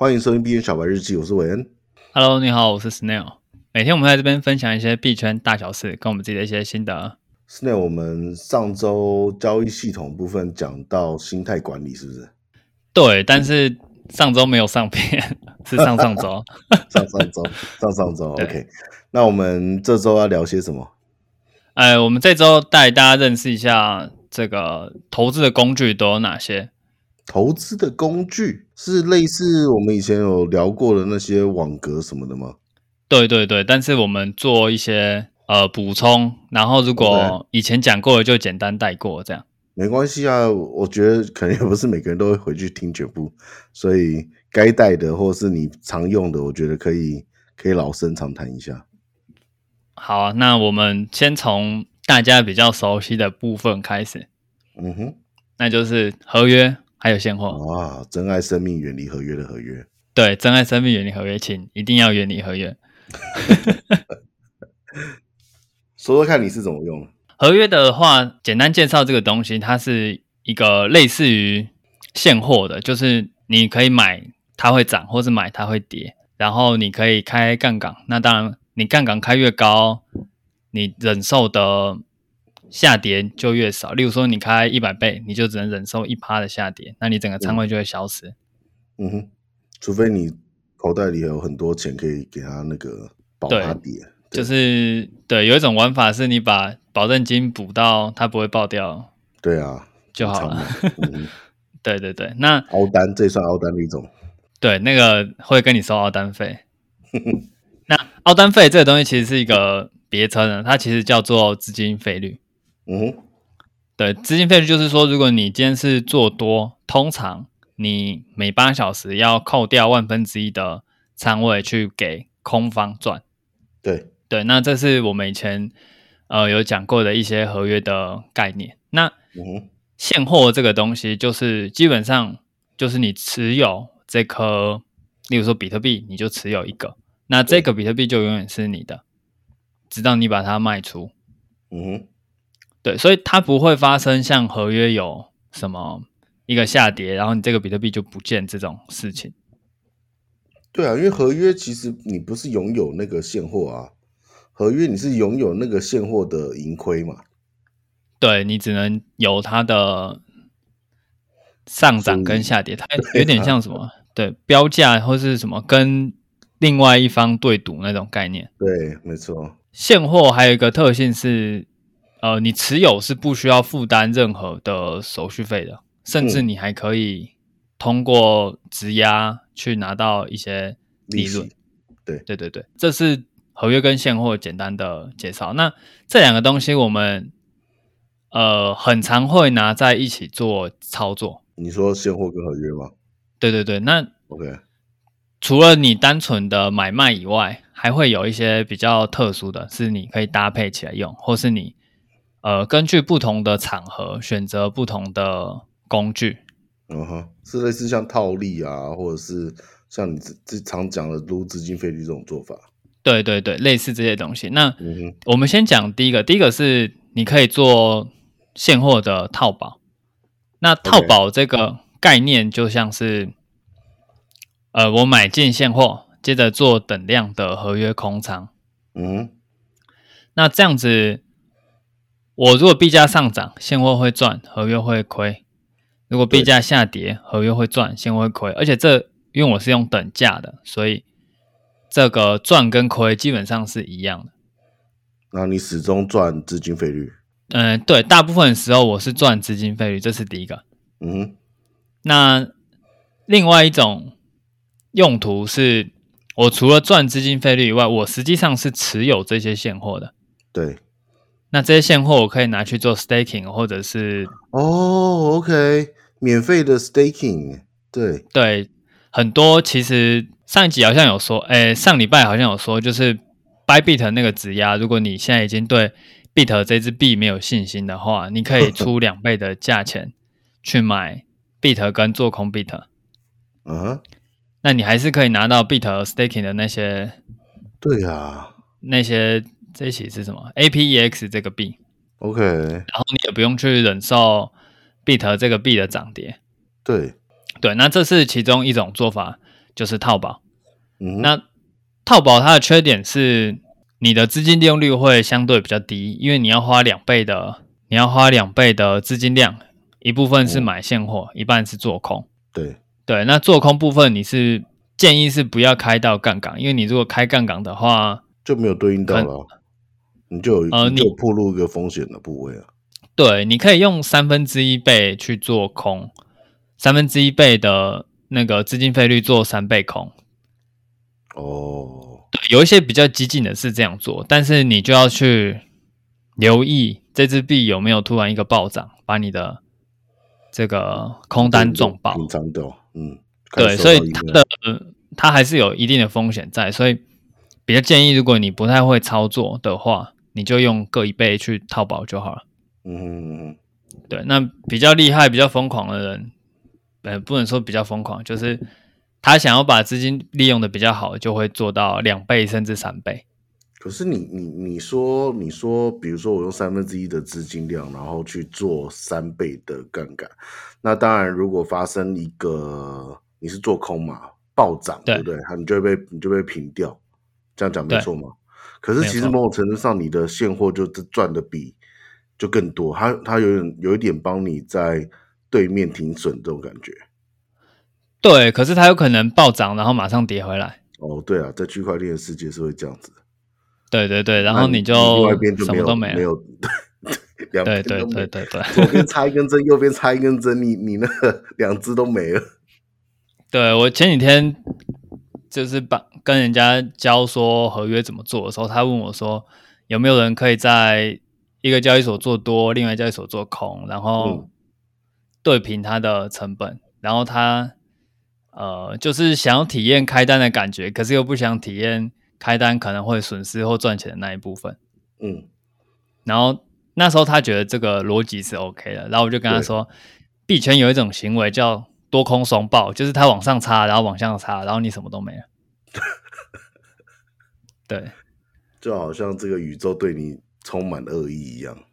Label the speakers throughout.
Speaker 1: 欢迎收听币圈小白日记，我是韦恩。
Speaker 2: Hello，你好，我是 Snail。每天我们在这边分享一些币圈大小事，跟我们自己的一些心得。
Speaker 1: Snail，我们上周交易系统部分讲到心态管理，是不是？
Speaker 2: 对，但是上周没有上片，是 上上周，
Speaker 1: 上上周，上上周。OK，那我们这周要聊些什么？
Speaker 2: 哎，我们这周带大家认识一下这个投资的工具都有哪些？
Speaker 1: 投资的工具是类似我们以前有聊过的那些网格什么的吗？
Speaker 2: 对对对，但是我们做一些呃补充，然后如果以前讲过的就简单带过，这样
Speaker 1: 没关系啊。我觉得可能也不是每个人都会回去听全部，所以该带的或是你常用的，我觉得可以可以老生常谈一下。
Speaker 2: 好啊，那我们先从大家比较熟悉的部分开始。
Speaker 1: 嗯哼，
Speaker 2: 那就是合约还有现货。
Speaker 1: 哇，珍爱生命，远离合约的合约。
Speaker 2: 对，珍爱生命，远离合约，请一定要远离合约。
Speaker 1: 说说看你是怎么用？
Speaker 2: 合约的话，简单介绍这个东西，它是一个类似于现货的，就是你可以买它会涨，或是买它会跌，然后你可以开杠杆。那当然。你杠杆开越高，你忍受的下跌就越少。例如说，你开一百倍，你就只能忍受一趴的下跌，那你整个仓位就会消失。
Speaker 1: 嗯哼，除非你口袋里有很多钱，可以给他那个保它跌。
Speaker 2: 就是对，有一种玩法是你把保证金补到它不会爆掉。
Speaker 1: 对啊，
Speaker 2: 就好了。嗯、对对对，那
Speaker 1: 凹单这算凹单的一种。
Speaker 2: 对，那个会跟你收凹单费。那凹单费这个东西其实是一个别称的，它其实叫做资金费率。
Speaker 1: 嗯，
Speaker 2: 对，资金费率就是说，如果你今天是做多，通常你每八小时要扣掉万分之一的仓位去给空方赚。
Speaker 1: 对
Speaker 2: 对，那这是我们以前呃有讲过的一些合约的概念。那
Speaker 1: 嗯，
Speaker 2: 现货这个东西就是基本上就是你持有这颗，例如说比特币，你就持有一个。那这个比特币就永远是你的，直到你把它卖出。
Speaker 1: 嗯哼，
Speaker 2: 对，所以它不会发生像合约有什么一个下跌，然后你这个比特币就不见这种事情。
Speaker 1: 对啊，因为合约其实你不是拥有那个现货啊，合约你是拥有那个现货的盈亏嘛。
Speaker 2: 对，你只能有它的上涨跟下跌，它有点像什么？对，标价或是什么跟。另外一方对赌那种概念，
Speaker 1: 对，没错。
Speaker 2: 现货还有一个特性是，呃，你持有是不需要负担任何的手续费的，甚至你还可以通过质押去拿到一些利润。
Speaker 1: 对，
Speaker 2: 对，对，对，这是合约跟现货简单的介绍。那这两个东西我们呃很常会拿在一起做操作。
Speaker 1: 你说现货跟合约吗？
Speaker 2: 对对对，那
Speaker 1: OK。
Speaker 2: 除了你单纯的买卖以外，还会有一些比较特殊的是你可以搭配起来用，或是你呃根据不同的场合选择不同的工具。
Speaker 1: 嗯哼，是类似像套利啊，或者是像你这常讲的撸资金费率这种做法。
Speaker 2: 对对对，类似这些东西。那、
Speaker 1: 嗯、
Speaker 2: 我们先讲第一个，第一个是你可以做现货的套保。那套保这个概念就像是。呃，我买进现货，接着做等量的合约空仓。
Speaker 1: 嗯，
Speaker 2: 那这样子，我如果币价上涨，现货会赚，合约会亏；如果币价下跌，合约会赚，现货会亏。而且这因为我是用等价的，所以这个赚跟亏基本上是一样的。
Speaker 1: 那你始终赚资金费率？
Speaker 2: 嗯、呃，对，大部分时候我是赚资金费率，这是第一个。
Speaker 1: 嗯，
Speaker 2: 那另外一种。用途是我除了赚资金费率以外，我实际上是持有这些现货的。
Speaker 1: 对，
Speaker 2: 那这些现货我可以拿去做 staking，或者是
Speaker 1: 哦，OK，免费的 staking。对
Speaker 2: 对，很多其实上一集好像有说，诶，上礼拜好像有说，就是 Bybit 那个质押，如果你现在已经对 Bit 这支币没有信心的话，你可以 出两倍的价钱去买 Bit 跟做空 Bit。
Speaker 1: 嗯、uh。
Speaker 2: 那你还是可以拿到 Bit staking 的那些，
Speaker 1: 对啊，
Speaker 2: 那些这一起是什么？APEX 这个币
Speaker 1: ，OK，然
Speaker 2: 后你也不用去忍受 Bit 这个币的涨跌，
Speaker 1: 对，
Speaker 2: 对，那这是其中一种做法，就是套保。
Speaker 1: 嗯，
Speaker 2: 那套保它的缺点是你的资金利用率会相对比较低，因为你要花两倍的，你要花两倍的资金量，一部分是买现货，嗯、一半是做空。
Speaker 1: 对。
Speaker 2: 对，那做空部分你是建议是不要开到杠杆，因为你如果开杠杆的话，
Speaker 1: 就没有对应到了，你就有呃，你就暴露一个风险的部位啊。
Speaker 2: 对，你可以用三分之一倍去做空，三分之一倍的那个资金费率做三倍空。
Speaker 1: 哦，
Speaker 2: 对，有一些比较激进的是这样做，但是你就要去留意这支币有没有突然一个暴涨，把你的这个空单撞爆。
Speaker 1: 平仓掉，嗯，
Speaker 2: 对，所以它的它还是有一定的风险在，所以比较建议，如果你不太会操作的话，你就用各一倍去套保就好了。
Speaker 1: 嗯，
Speaker 2: 对，那比较厉害、比较疯狂的人，呃，不能说比较疯狂，就是他想要把资金利用的比较好，就会做到两倍甚至三倍。
Speaker 1: 可是你你你说你说，比如说我用三分之一的资金量，然后去做三倍的杠杆，那当然如果发生一个你是做空嘛，暴涨，对，不对？你就会被你就会被平掉，这样讲没错吗？可是其实某种程度上，你的现货就赚的比。就更多，它它有点有一点帮你在对面停损这种感觉。
Speaker 2: 对，可是它有可能暴涨，然后马上跌回来。
Speaker 1: 哦，对啊，在区块链的世界是会这样子。
Speaker 2: 对对对，然后你就
Speaker 1: 另外一边就什么
Speaker 2: 都没了。
Speaker 1: 没有。
Speaker 2: 对对对对对，
Speaker 1: 左边插一根针，右边插一根针，你你那个两只都没了。
Speaker 2: 对，我前几天就是把跟人家教说合约怎么做的时候，他问我说有没有人可以在。一个交易所做多，另外交易所做空，然后对平它的成本，嗯、然后他呃就是想要体验开单的感觉，可是又不想体验开单可能会损失或赚钱的那一部分。
Speaker 1: 嗯，
Speaker 2: 然后那时候他觉得这个逻辑是 OK 的，然后我就跟他说，币圈有一种行为叫多空双爆，就是它往上插，然后往下插，然后你什么都没了。对，
Speaker 1: 就好像这个宇宙对你。充满恶意一样，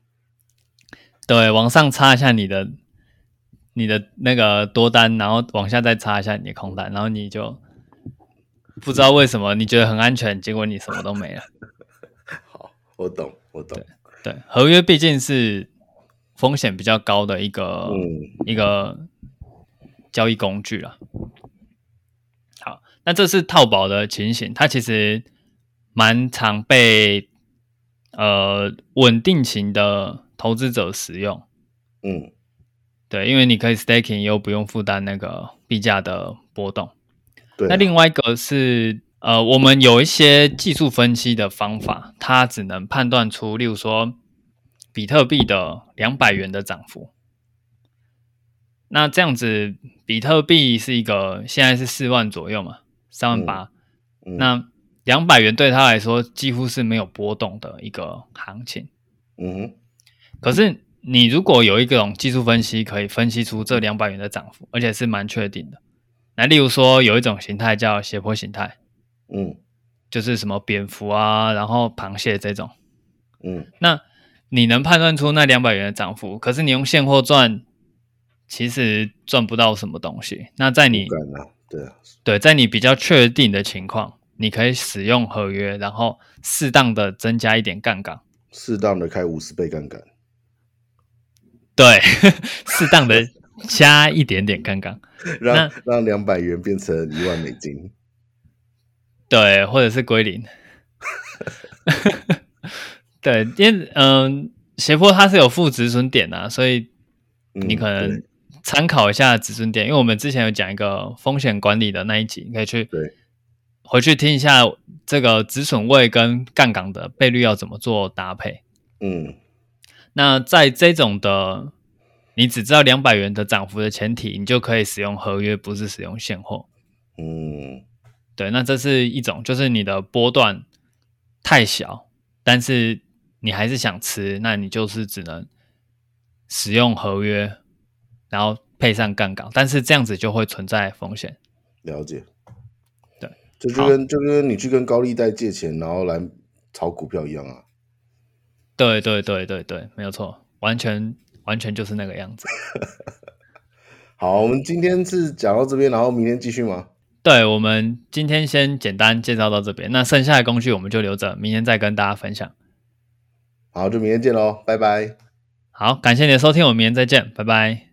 Speaker 2: 对，往上插一下你的你的那个多单，然后往下再插一下你的空单，然后你就不知道为什么你觉得很安全，结果你什么都没了。
Speaker 1: 好，我懂，我懂。
Speaker 2: 对，对，合约毕竟是风险比较高的一个、
Speaker 1: 嗯、
Speaker 2: 一个交易工具了。好，那这是套保的情形，它其实蛮常被。呃，稳定型的投资者使用，
Speaker 1: 嗯，
Speaker 2: 对，因为你可以 staking 又不用负担那个币价的波动。
Speaker 1: 对啊，
Speaker 2: 那另外一个是，呃，我们有一些技术分析的方法，它只能判断出，例如说，比特币的两百元的涨幅。那这样子，比特币是一个现在是四万左右嘛，三万八，
Speaker 1: 嗯，
Speaker 2: 那。两百元对他来说几乎是没有波动的一个行情，
Speaker 1: 嗯哼。
Speaker 2: 可是你如果有一种技术分析，可以分析出这两百元的涨幅，而且是蛮确定的。那例如说有一种形态叫斜坡形态，
Speaker 1: 嗯，
Speaker 2: 就是什么蝙蝠啊，然后螃蟹这种，
Speaker 1: 嗯。
Speaker 2: 那你能判断出那两百元的涨幅，可是你用现货赚，其实赚不到什么东西。那在你
Speaker 1: 对啊，
Speaker 2: 对，在你比较确定的情况。你可以使用合约，然后适当的增加一点杠杆，
Speaker 1: 适当的开五十倍杠杆，
Speaker 2: 对，适当的加一点点杠杆，
Speaker 1: 让让两百元变成一万美金，
Speaker 2: 对，或者是归零，对，因为嗯，斜坡它是有负止损点啊，所以你可能参考一下止损点，因为我们之前有讲一个风险管理的那一集，你可以去对。回去听一下这个止损位跟杠杆的倍率要怎么做搭配。
Speaker 1: 嗯，
Speaker 2: 那在这种的你只知道两百元的涨幅的前提，你就可以使用合约，不是使用现货。
Speaker 1: 嗯，
Speaker 2: 对，那这是一种，就是你的波段太小，但是你还是想吃，那你就是只能使用合约，然后配上杠杆，但是这样子就会存在风险。
Speaker 1: 了解。对，这就跟就跟你去跟高利贷借钱，然后来炒股票一样啊！
Speaker 2: 对对对对对，没有错，完全完全就是那个样子。
Speaker 1: 好，我们今天是讲到这边，然后明天继续吗？
Speaker 2: 对，我们今天先简单介绍到这边，那剩下的工具我们就留着，明天再跟大家分享。
Speaker 1: 好，就明天见喽，拜拜。
Speaker 2: 好，感谢你的收听，我们明天再见，拜拜。